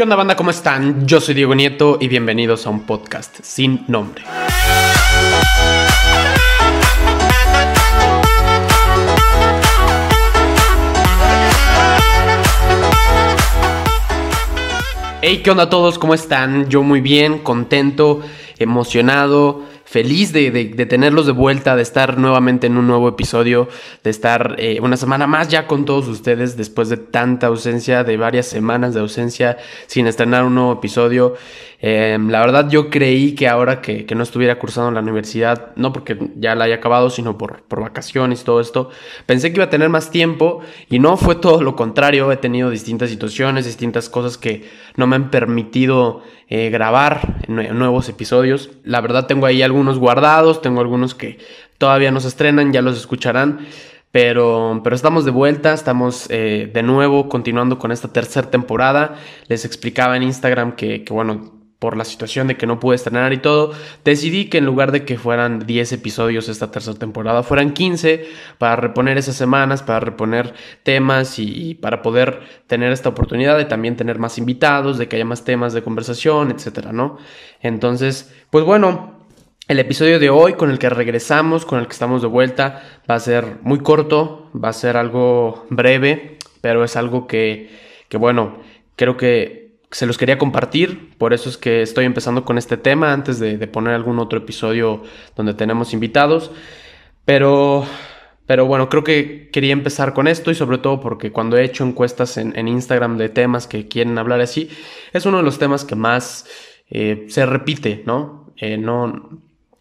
¿Qué onda banda? ¿Cómo están? Yo soy Diego Nieto y bienvenidos a un podcast sin nombre. Hey, ¿qué onda a todos? ¿Cómo están? Yo muy bien, contento, emocionado feliz de, tenerlos de vuelta, de estar nuevamente en un nuevo episodio, de estar eh, una semana más ya con todos ustedes después de tanta ausencia, de varias semanas de ausencia sin estrenar un nuevo episodio. Em, la verdad yo creí que ahora que, no estuviera cursando en la universidad, no porque ya la haya acabado, sino por, por vacaciones y todo esto, pensé que iba a tener más tiempo y no fue todo lo contrario. He tenido distintas situaciones, distintas cosas que no me han permitido eh, grabar nuevos episodios. La verdad tengo ahí algunos guardados, tengo algunos que todavía no se estrenan, ya los escucharán. Pero, pero estamos de vuelta, estamos eh, de nuevo continuando con esta tercera temporada. Les explicaba en Instagram que, que bueno, por la situación de que no pude estrenar y todo, decidí que en lugar de que fueran 10 episodios esta tercera temporada, fueran 15 para reponer esas semanas, para reponer temas y, para poder tener esta oportunidad de también tener más invitados, de que haya más temas de conversación, etcétera, ¿no? Entonces, pues bueno, el episodio de hoy con el que regresamos, con el que estamos de vuelta, va a ser muy corto, va a ser algo breve, pero es algo que, que bueno, creo que se los quería compartir, por eso es que estoy empezando con este tema antes de, poner algún otro episodio donde tenemos invitados. Pero, pero bueno, creo que quería empezar con esto y sobre todo porque cuando he hecho encuestas en, Instagram de temas que quieren hablar así, es uno de los temas que más eh, se repite, ¿no? Eh, no,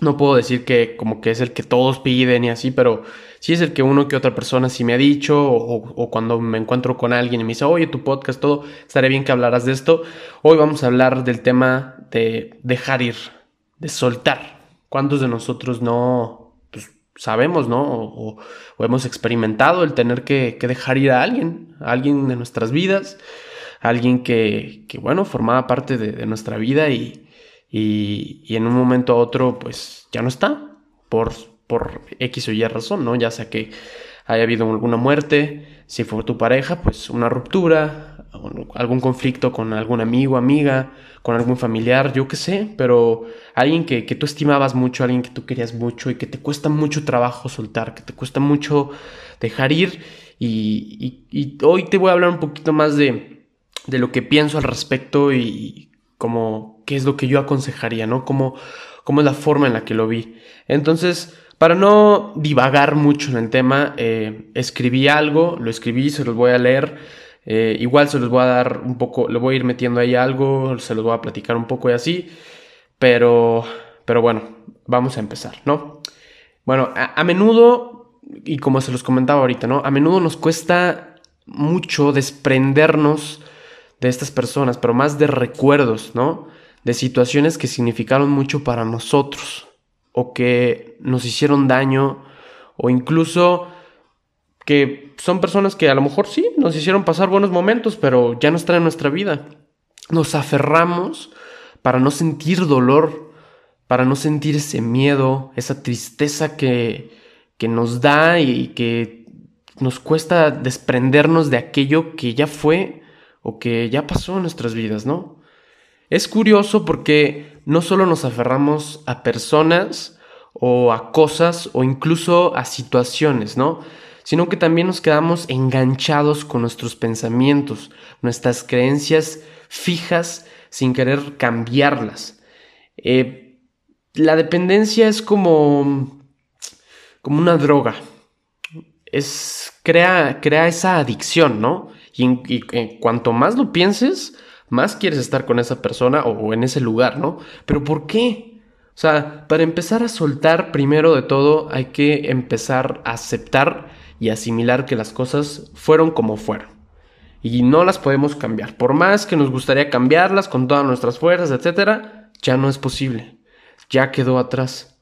no puedo decir que como que es el que todos piden y así, pero sí es el que uno que otra persona sí me ha dicho o, cuando me encuentro con alguien y me dice, oye, tu podcast, todo, estaría bien que hablaras de esto. Hoy vamos a hablar del tema de dejar ir, de soltar. ¿Cuántos de nosotros no pues, sabemos, no? O, hemos experimentado el tener que, dejar ir a alguien, a alguien de nuestras vidas, alguien que, que bueno, formaba parte de nuestra vida y y, en un momento a otro pues ya no está por, por X o Y razón, ¿no? Ya sea que haya habido alguna muerte, si fue tu pareja, pues una ruptura, algún conflicto con algún amigo, amiga, con algún familiar, yo qué sé, pero alguien que, tú estimabas mucho, alguien que tú querías mucho y que te cuesta mucho trabajo soltar, que te cuesta mucho dejar ir. Y, y hoy te voy a hablar un poquito más de, de lo que pienso al respecto y como qué es lo que yo aconsejaría, ¿no? Cómo, cómo es la forma en la que lo vi. Entonces, para no divagar mucho en el tema, eh, escribí algo, lo escribí, se los voy a leer. Eh, igual se los voy a dar un poco, le voy a ir metiendo ahí algo, se los voy a platicar un poco y así. Pero, pero bueno, vamos a empezar, ¿no? Bueno, a menudo, y como se los comentaba ahorita, ¿no? A menudo nos cuesta mucho desprendernos de estas personas, pero más de recuerdos, ¿no? De situaciones que significaron mucho para nosotros o que nos hicieron daño o incluso que son personas que a lo mejor sí nos hicieron pasar buenos momentos, pero ya no están en nuestra vida. Nos aferramos para no sentir dolor, para no sentir ese miedo, esa tristeza que, que nos da y que nos cuesta desprendernos de aquello que ya fue o que ya pasó en nuestras vidas, ¿no? Es curioso porque no solo nos aferramos a personas o a cosas o incluso a situaciones, ¿no? Sino que también nos quedamos enganchados con nuestros pensamientos, nuestras creencias fijas sin querer cambiarlas. Eh, la dependencia es como, como una droga. Es, crea, crea esa adicción, ¿no? Y, cuanto más lo pienses, más quieres estar con esa persona o, en ese lugar, ¿no? Pero ¿por qué? O sea, para empezar a soltar, primero de todo, hay que empezar a aceptar y asimilar que las cosas fueron como fueron. Y no las podemos cambiar. Por más que nos gustaría cambiarlas con todas nuestras fuerzas, etcétera, ya no es posible. Ya quedó atrás.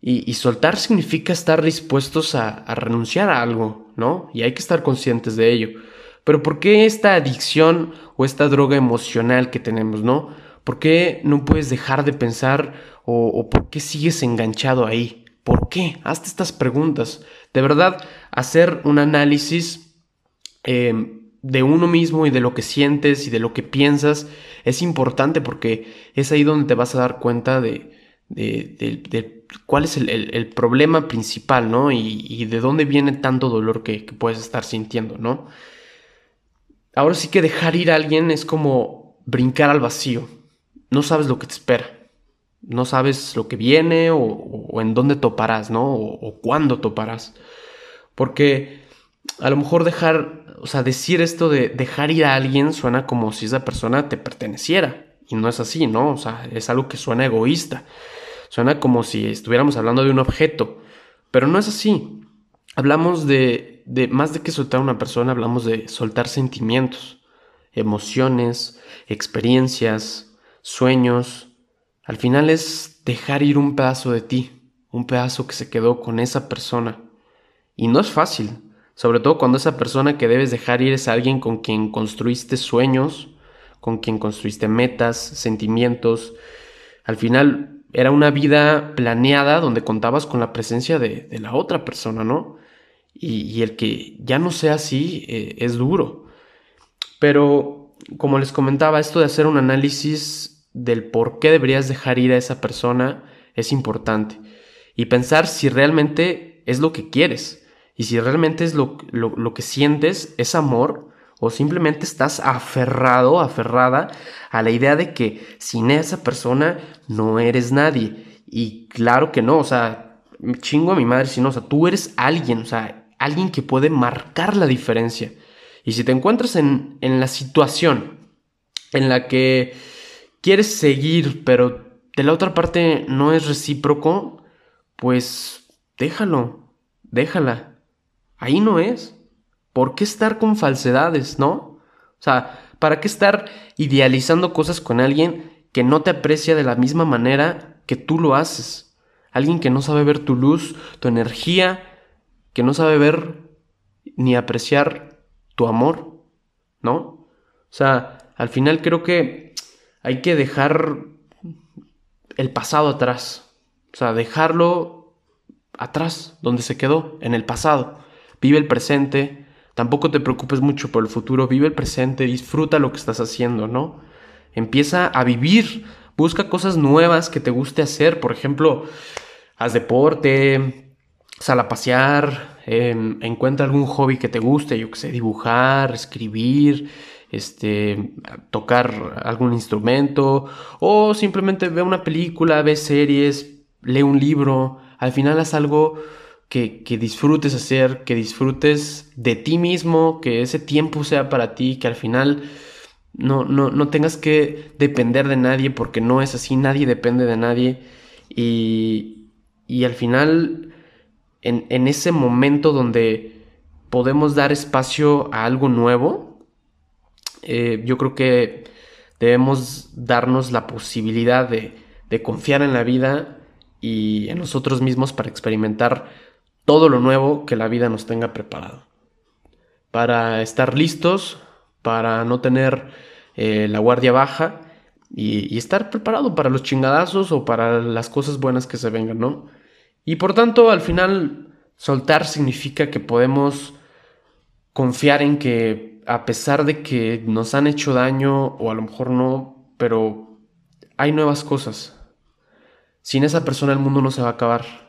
Y, soltar significa estar dispuestos a, a renunciar a algo, ¿no? Y hay que estar conscientes de ello. Pero ¿por qué esta adicción o esta droga emocional que tenemos, no? ¿Por qué no puedes dejar de pensar o, por qué sigues enganchado ahí? ¿Por qué? Hazte estas preguntas. De verdad, hacer un análisis em, de uno mismo y de lo que sientes y de lo que piensas es importante porque es ahí donde te vas a dar cuenta de, de, cuál es el, problema principal, ¿no? Y, de dónde viene tanto dolor que, puedes estar sintiendo, ¿no? Ahora sí que dejar ir a alguien es como brincar al vacío. No sabes lo que te espera. No sabes lo que viene o, en dónde toparás, ¿no? O, o cuándo toparás. Porque a lo mejor dejar, o sea, decir esto de dejar ir a alguien suena como si esa persona te perteneciera. Y no es así, ¿no? O sea, es algo que suena egoísta. Suena como si estuviéramos hablando de un objeto. Pero no es así. Hablamos de, de más de que soltar a una persona, hablamos de soltar sentimientos, emociones, experiencias, sueños. Al final es dejar ir un pedazo de ti, un pedazo que se quedó con esa persona. Y no es fácil, sobre todo cuando esa persona que debes dejar ir es alguien con quien construiste sueños, con quien construiste metas, sentimientos. Al final era una vida planeada donde contabas con la presencia de, la otra persona, ¿no? Y, el que ya no sea así eh, es duro. Pero, como les comentaba, esto de hacer un análisis del por qué deberías dejar ir a esa persona es importante. Y pensar si realmente es lo que quieres y si realmente es lo, que sientes, es amor, o simplemente estás aferrado, aferrada a la idea de que sin esa persona no eres nadie. Y claro que no, o sea, chingo a mi madre si no, o sea, tú eres alguien, o sea, alguien que puede marcar la diferencia. Y si te encuentras en, en la situación en la que quieres seguir, pero de la otra parte no es recíproco, pues déjalo, déjala. Ahí no es. ¿Por qué estar con falsedades, no? O sea, ¿para qué estar idealizando cosas con alguien que no te aprecia de la misma manera que tú lo haces? Alguien que no sabe ver tu luz, tu energía, que no sabe ver ni apreciar tu amor, ¿no? O sea, al final creo que hay que dejar el pasado atrás. O sea, dejarlo atrás, donde se quedó, en el pasado. Vive el presente, tampoco te preocupes mucho por el futuro, vive el presente, disfruta lo que estás haciendo, ¿no? Empieza a vivir, busca cosas nuevas que te guste hacer, por ejemplo, haz deporte, sal a pasear, em, encuentra algún hobby que te guste, yo que sé, dibujar, escribir, este, tocar algún instrumento, o simplemente ve una película, ve series, lee un libro, al final haz algo que, disfrutes hacer, que disfrutes de ti mismo, que ese tiempo sea para ti, que al final no, no, tengas que depender de nadie, porque no es así, nadie depende de nadie. Y, y al final, en, ese momento donde podemos dar espacio a algo nuevo, eh, yo creo que debemos darnos la posibilidad de, confiar en la vida y en nosotros mismos para experimentar todo lo nuevo que la vida nos tenga preparado. Para estar listos, para no tener eh, la guardia baja y, estar preparado para los chingadazos o para las cosas buenas que se vengan, ¿no? Y por tanto, al final, soltar significa que podemos confiar en que a pesar de que nos han hecho daño o a lo mejor no, pero hay nuevas cosas. Sin esa persona el mundo no se va a acabar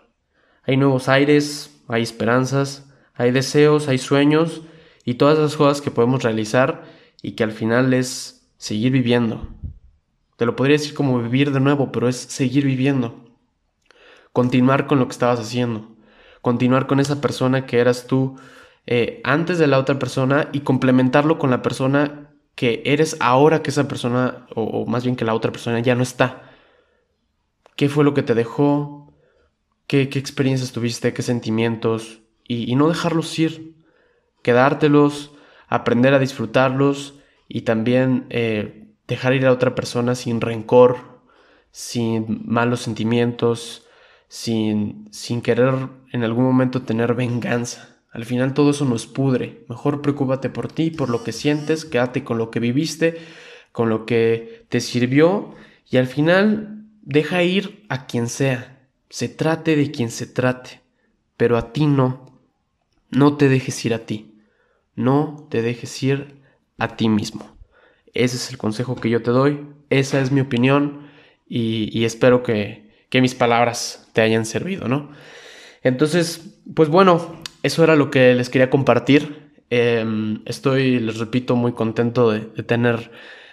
hay nuevos aires, hay esperanzas, hay deseos, hay sueños y todas las cosas que podemos realizar y que al final es seguir viviendo. Te lo podría decir como vivir de nuevo, pero es seguir viviendo. Continuar con lo que estabas haciendo. Continuar con esa persona que eras tú eh, antes de la otra persona y complementarlo con la persona que eres ahora que esa persona, o, más bien que la otra persona ya no está. ¿Qué fue lo que te dejó? qué, experiencias tuviste, qué sentimientos, y, no dejarlos ir, quedártelos, aprender a disfrutarlos y también eh, dejar ir a otra persona sin rencor, sin malos sentimientos, sin, sin querer en algún momento tener venganza. Al final todo eso nos pudre. Mejor preocúpate por ti, por lo que sientes, quédate con lo que viviste, con lo que te sirvió y al final deja ir a quien sea se trate de quien se trate, pero a ti no. No te dejes ir a ti. No te dejes ir a ti mismo. Ese es el consejo que yo te doy, esa es mi opinión y, espero que, que, mis palabras te hayan servido, ¿no? Entonces, pues bueno, eso era lo que les quería compartir. Em, estoy, les repito, muy contento de, de tener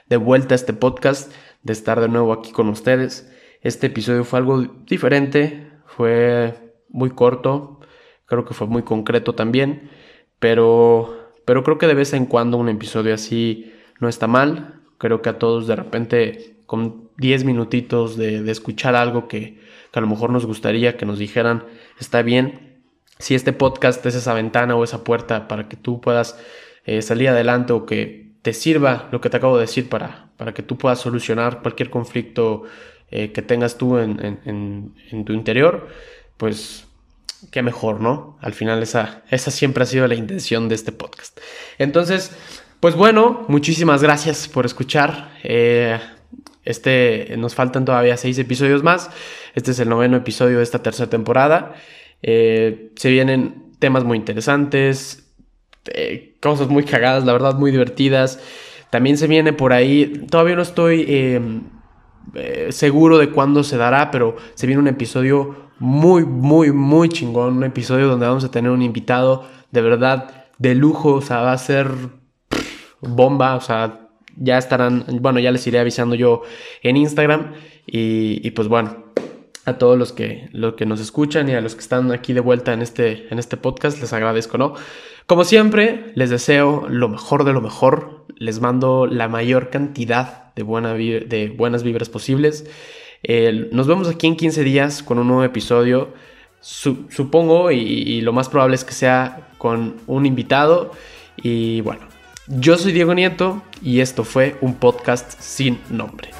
de vuelta este podcast, de estar de nuevo aquí con ustedes. Este episodio fue algo diferente, fue muy corto, creo que fue muy concreto también, pero, pero creo que de vez en cuando un episodio así no está mal. Creo que a todos de repente con 10 minutitos de, escuchar algo que, a lo mejor nos gustaría que nos dijeran, está bien. Si este podcast es esa ventana o esa puerta para que tú puedas eh, salir adelante o que te sirva lo que te acabo de decir para, para que tú puedas solucionar cualquier conflicto eh, que tengas tú en, tu interior, pues qué mejor, ¿no? Al final esa, esa siempre ha sido la intención de este podcast. Entonces, pues bueno, muchísimas gracias por escuchar. Eh, este, nos faltan todavía seis episodios más. Este es el noveno episodio de esta tercera temporada. Eh, se vienen temas muy interesantes, cosas muy cagadas, la verdad, muy divertidas. También se viene por ahí, todavía no estoy eh, seguro de cuándo se dará, pero se viene un episodio muy, muy, muy chingón. Un episodio donde vamos a tener un invitado de verdad de lujo. O sea, va a ser bomba. O sea, ya estarán, bueno, ya les iré avisando yo en Instagram. Y, pues bueno, a todos los que, los que nos escuchan y a los que están aquí de vuelta en este, en este podcast, les agradezco, ¿no? Como siempre, les deseo lo mejor de lo mejor. Les mando la mayor cantidad de, de buenas vibras posibles. nos vemos aquí en 15 días con un nuevo episodio. supongo y, lo más probable es que sea con un invitado. Y bueno, yo soy Diego Nieto y esto fue un podcast sin nombre.